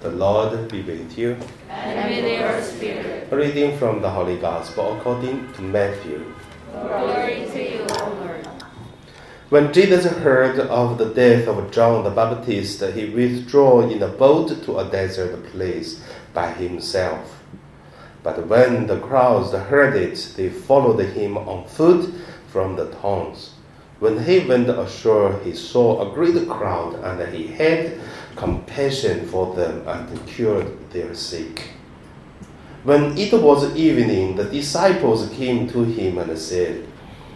The Lord be with you. And with your spirit. A reading from the Holy Gospel according to Matthew. Glory to you, O Lord. When Jesus heard of the death of John the Baptist, he withdrew in a boat to a desert place by himself. But when the crowds heard it, they followed him on foot from the towns. When he went ashore, he saw a great crowd, and he had compassion for them and cured their sick. When it was evening, the disciples came to him and said,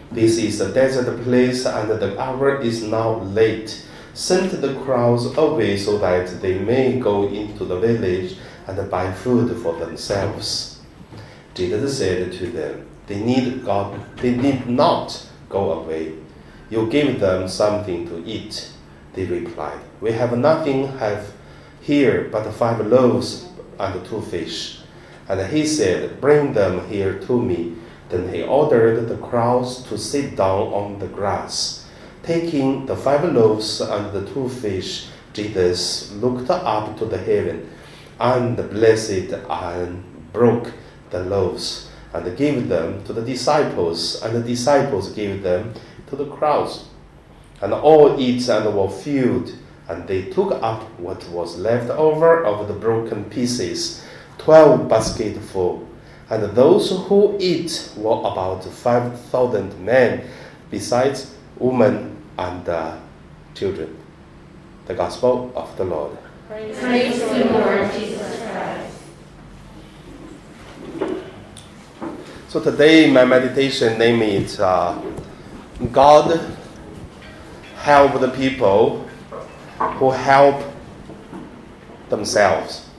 This is a desert place, and the hour is now late. Send the crowds away so that they may go into the village and buy food for themselves. Jesus said to them, They need God, they need not go away. You give them something to eat. They replied, We have nothing have here but five loaves and two fish. And he said, Bring them here to me. Then he ordered the crowds to sit down on the grass. Taking the five loaves and the two fish, Jesus looked up to the heaven and blessed and broke the loaves and gave them to the disciples, and the disciples gave them to the crowds. And all ate and were filled, and they took up what was left over of the broken pieces, twelve basketful. And those who ate were about five thousand men, besides women and uh, children. The Gospel of the Lord. Praise, Praise you, Lord Jesus Christ. So today, my meditation name is uh, God help the people who help themselves.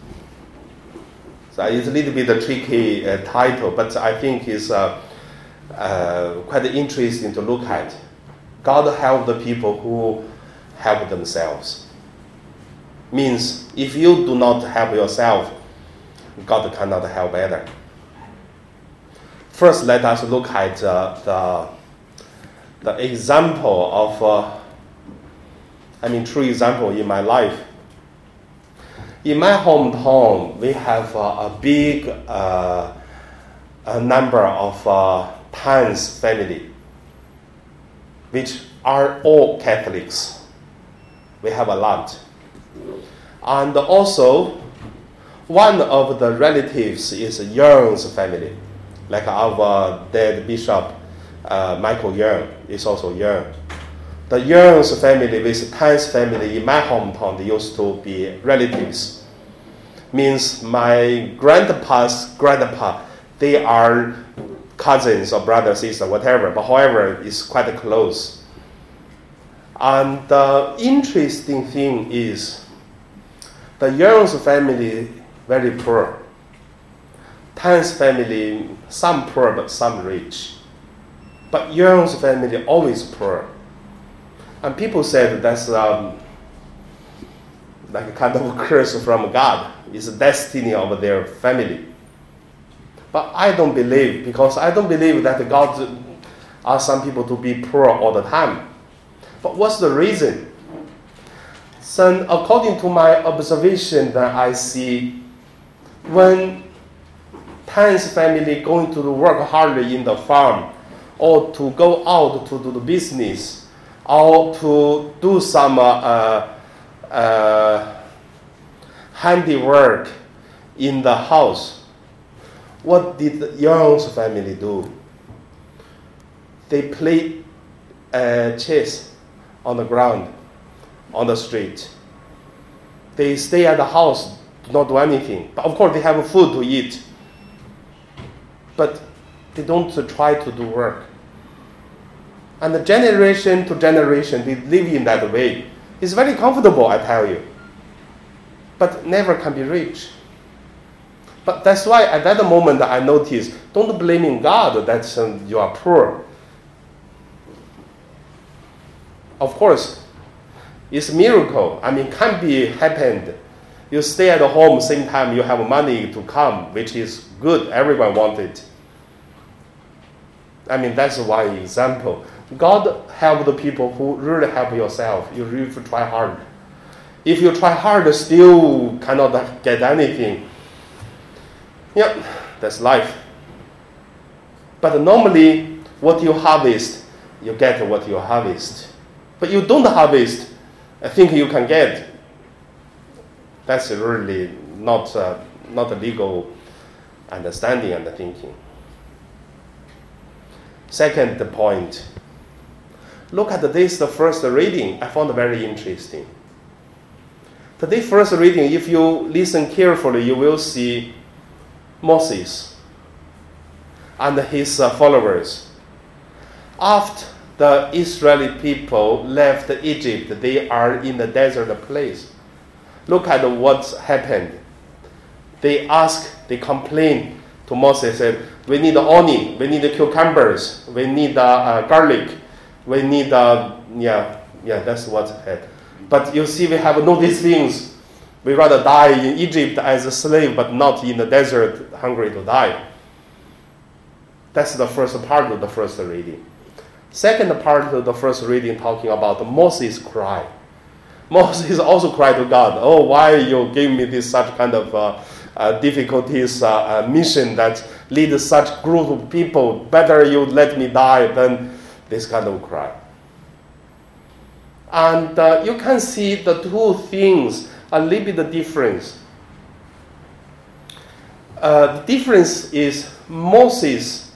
So it's a little bit a tricky uh, title, but I think it's uh, uh, quite interesting to look at. God help the people who help themselves. Means if you do not help yourself, God cannot help either. First, let us look at uh, the, the example of, uh, I mean, true example in my life. In my hometown, we have uh, a big uh, a number of uh, Tans family, which are all Catholics. We have a lot. And also, one of the relatives is Young's family like our dead bishop uh, Michael Young is also Young. The Young's family with Tan's family in my hometown used to be relatives. Means my grandpa's grandpa, they are cousins or brother, sister, whatever. But however, it's quite close. And the interesting thing is, the Young's family very poor. Tan's family, some poor but some rich. But Young's family always poor. And people said that's um, like a kind of a curse from God. It's the destiny of their family. But I don't believe because I don't believe that God asks some people to be poor all the time. But what's the reason? So according to my observation that I see when Tan's family going to work hardly in the farm, or to go out to do the business, or to do some uh, uh, handiwork in the house. What did Young's family do? They play uh, chess on the ground, on the street. They stay at the house, do not do anything. But of course, they have food to eat but they don't try to do work. And the generation to generation, they live in that way. It's very comfortable, I tell you, but never can be rich. But that's why at that moment I noticed, don't blaming God that um, you are poor. Of course, it's a miracle. I mean, can be happened. You stay at home, same time you have money to come, which is good. Everyone wants it. I mean, that's one example. God help the people who really help yourself. You really try hard. If you try hard, still cannot get anything. Yep, that's life. But normally, what you harvest, you get what you harvest. But you don't harvest, I think you can get. That's really not, uh, not a legal understanding and thinking. Second point. Look at this, the first reading. I found very interesting. Today, first reading, if you listen carefully, you will see Moses and his uh, followers. After the Israeli people left Egypt, they are in the desert place. Look at what's happened. They ask, they complain to Moses, said, we need onion, we need cucumbers, we need uh, uh, garlic, we need, uh, yeah, yeah, that's what's had. But you see, we have no these things. We rather die in Egypt as a slave, but not in the desert, hungry to die. That's the first part of the first reading. Second part of the first reading talking about Moses' cry. Moses also cried to God, "Oh, why you give me this such kind of uh, uh, difficulties uh, uh mission that lead such group of people? Better you let me die than this kind of cry." And uh, you can see the two things a little bit difference. Uh, the difference is Moses'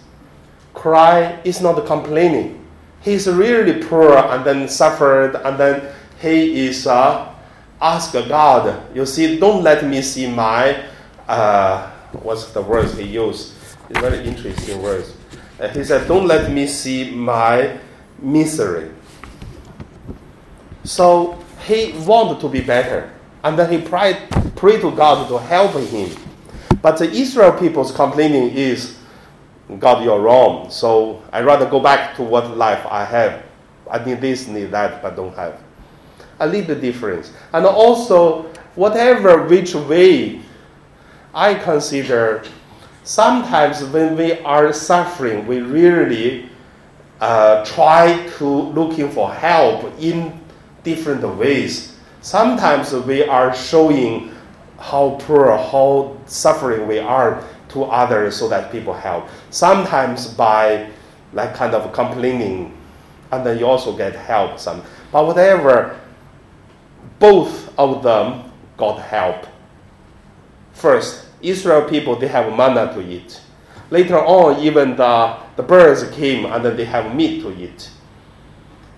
cry is not complaining. He's really poor and then suffered and then he is uh, ask God. You see, don't let me see my uh, what's the words he used? It's very interesting words. Uh, he said, "Don't let me see my misery." So he wanted to be better. And then he prayed, prayed to God to help him. But the Israel people's complaining is, God, you're wrong. So I'd rather go back to what life I have. I need this, need that, but don't have. A little difference. And also, whatever which way I consider, sometimes when we are suffering, we really uh, try to looking for help in different ways. Sometimes we are showing how poor, how suffering we are to others so that people help. Sometimes by like kind of complaining, and then you also get help some. But whatever, both of them got help. First, Israel people they have manna to eat. Later on, even the, the birds came and they have meat to eat.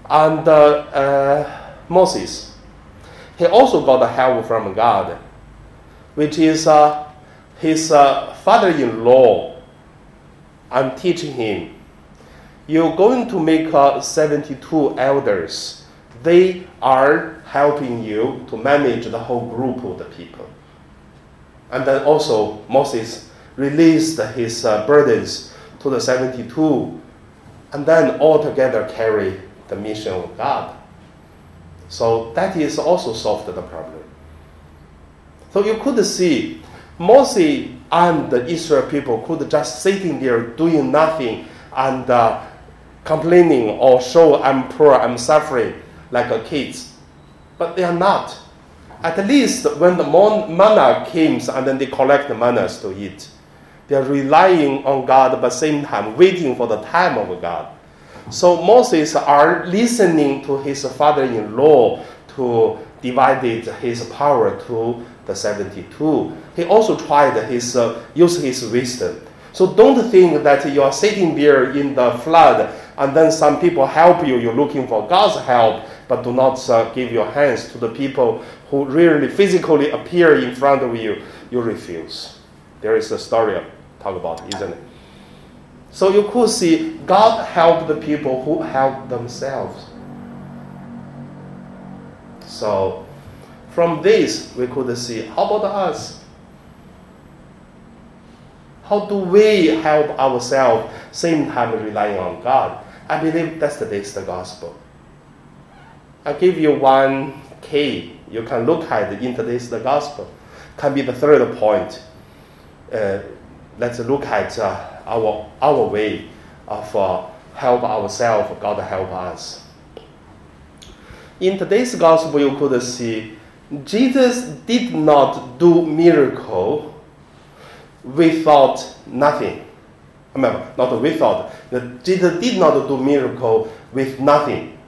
And uh, uh, Moses. He also got help from God, which is uh, his uh, father-in-law. I'm teaching him. You're going to make uh, 72 elders. They are helping you to manage the whole group of the people. And then also Moses released his uh, burdens to the 72, and then all together carry the mission of God. So that is also solved the problem. So you could see Moses and the Israel people could just sitting there doing nothing and uh, complaining or show I'm poor, I'm suffering like a kids. But they are not. At least when the manna comes and then they collect the manas to eat, they are relying on God but at the same time waiting for the time of God. So Moses are listening to his father-in-law to divide his power to the 72. He also tried his uh, use his wisdom. So don't think that you are sitting there in the flood and then some people help you, you're looking for God's help, but do not uh, give your hands to the people who really physically appear in front of you. You refuse. There is a story I talk about, isn't it? So you could see God helped the people who helped themselves. So from this, we could see how about us? How do we help ourselves, same time relying on God? I believe that's the next gospel. I give you one key you can look at in today's the gospel. Can be the third point. Uh, let's look at uh, our, our way of uh, help ourselves, God help us. In today's gospel, you could see Jesus did not do miracle without nothing. Remember, not without. Jesus did not do miracle with nothing.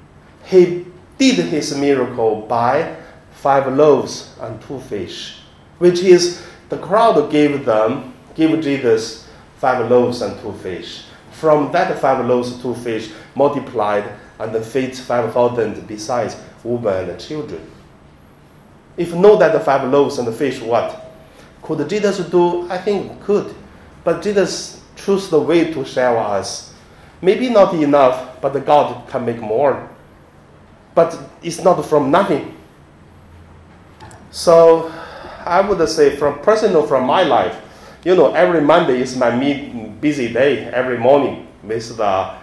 He did his miracle by five loaves and two fish, which is the crowd gave them, gave Jesus five loaves and two fish. From that five loaves, two fish multiplied and feed five thousand besides women and children. If know that the five loaves and the fish, what could Jesus do? I think could, but Jesus chose the way to share us. Maybe not enough, but God can make more. But it's not from nothing. So I would say from personal from my life, you know, every Monday is my busy day. Every morning with the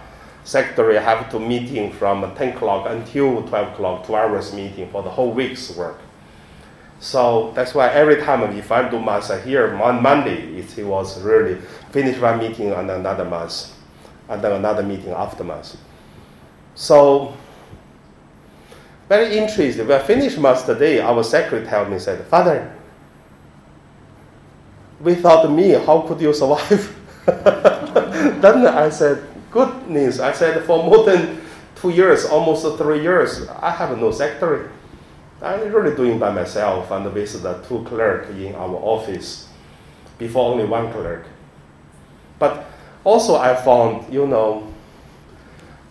secretary, I have to meeting from 10 o'clock until 12 o'clock, two hours meeting for the whole week's work. So that's why every time if I do mass here on Monday, it was really finish one meeting and another mass, and then another meeting after mass. So very interesting. When I finished mass today, our secretary told me said, Father, without me, how could you survive? then I said, good news. I said, for more than two years, almost three years, I have no secretary. I'm really doing by myself and with the two clerks in our office, before only one clerk. But also I found, you know,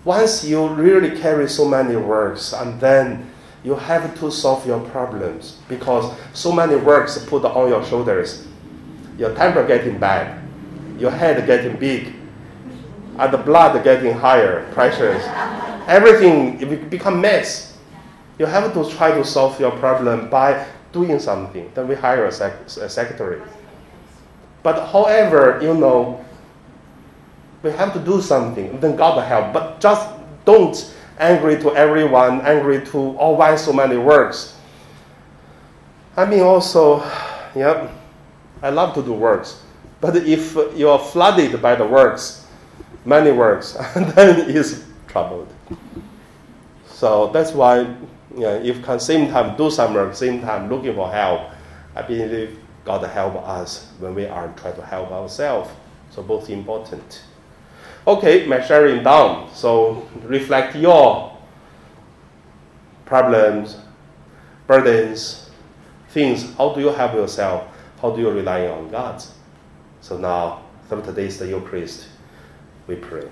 once you really carry so many works and then you have to solve your problems because so many works put on your shoulders. Your temper getting bad, your head getting big, and the blood getting higher, pressures. Everything it become mess you have to try to solve your problem by doing something. Then we hire a, sec- a secretary. But however, you know, we have to do something. Then God will help. But just don't angry to everyone, angry to all why so many works. I mean, also, yeah, I love to do works. But if you are flooded by the works, many works, then it's troubled. So that's why yeah, if can same time do some work, same time looking for help, I believe God help us when we are trying to help ourselves. So both important. Okay, my sharing down. So reflect your problems, burdens, things. How do you help yourself? How do you rely on God? So now, is the Eucharist. We pray.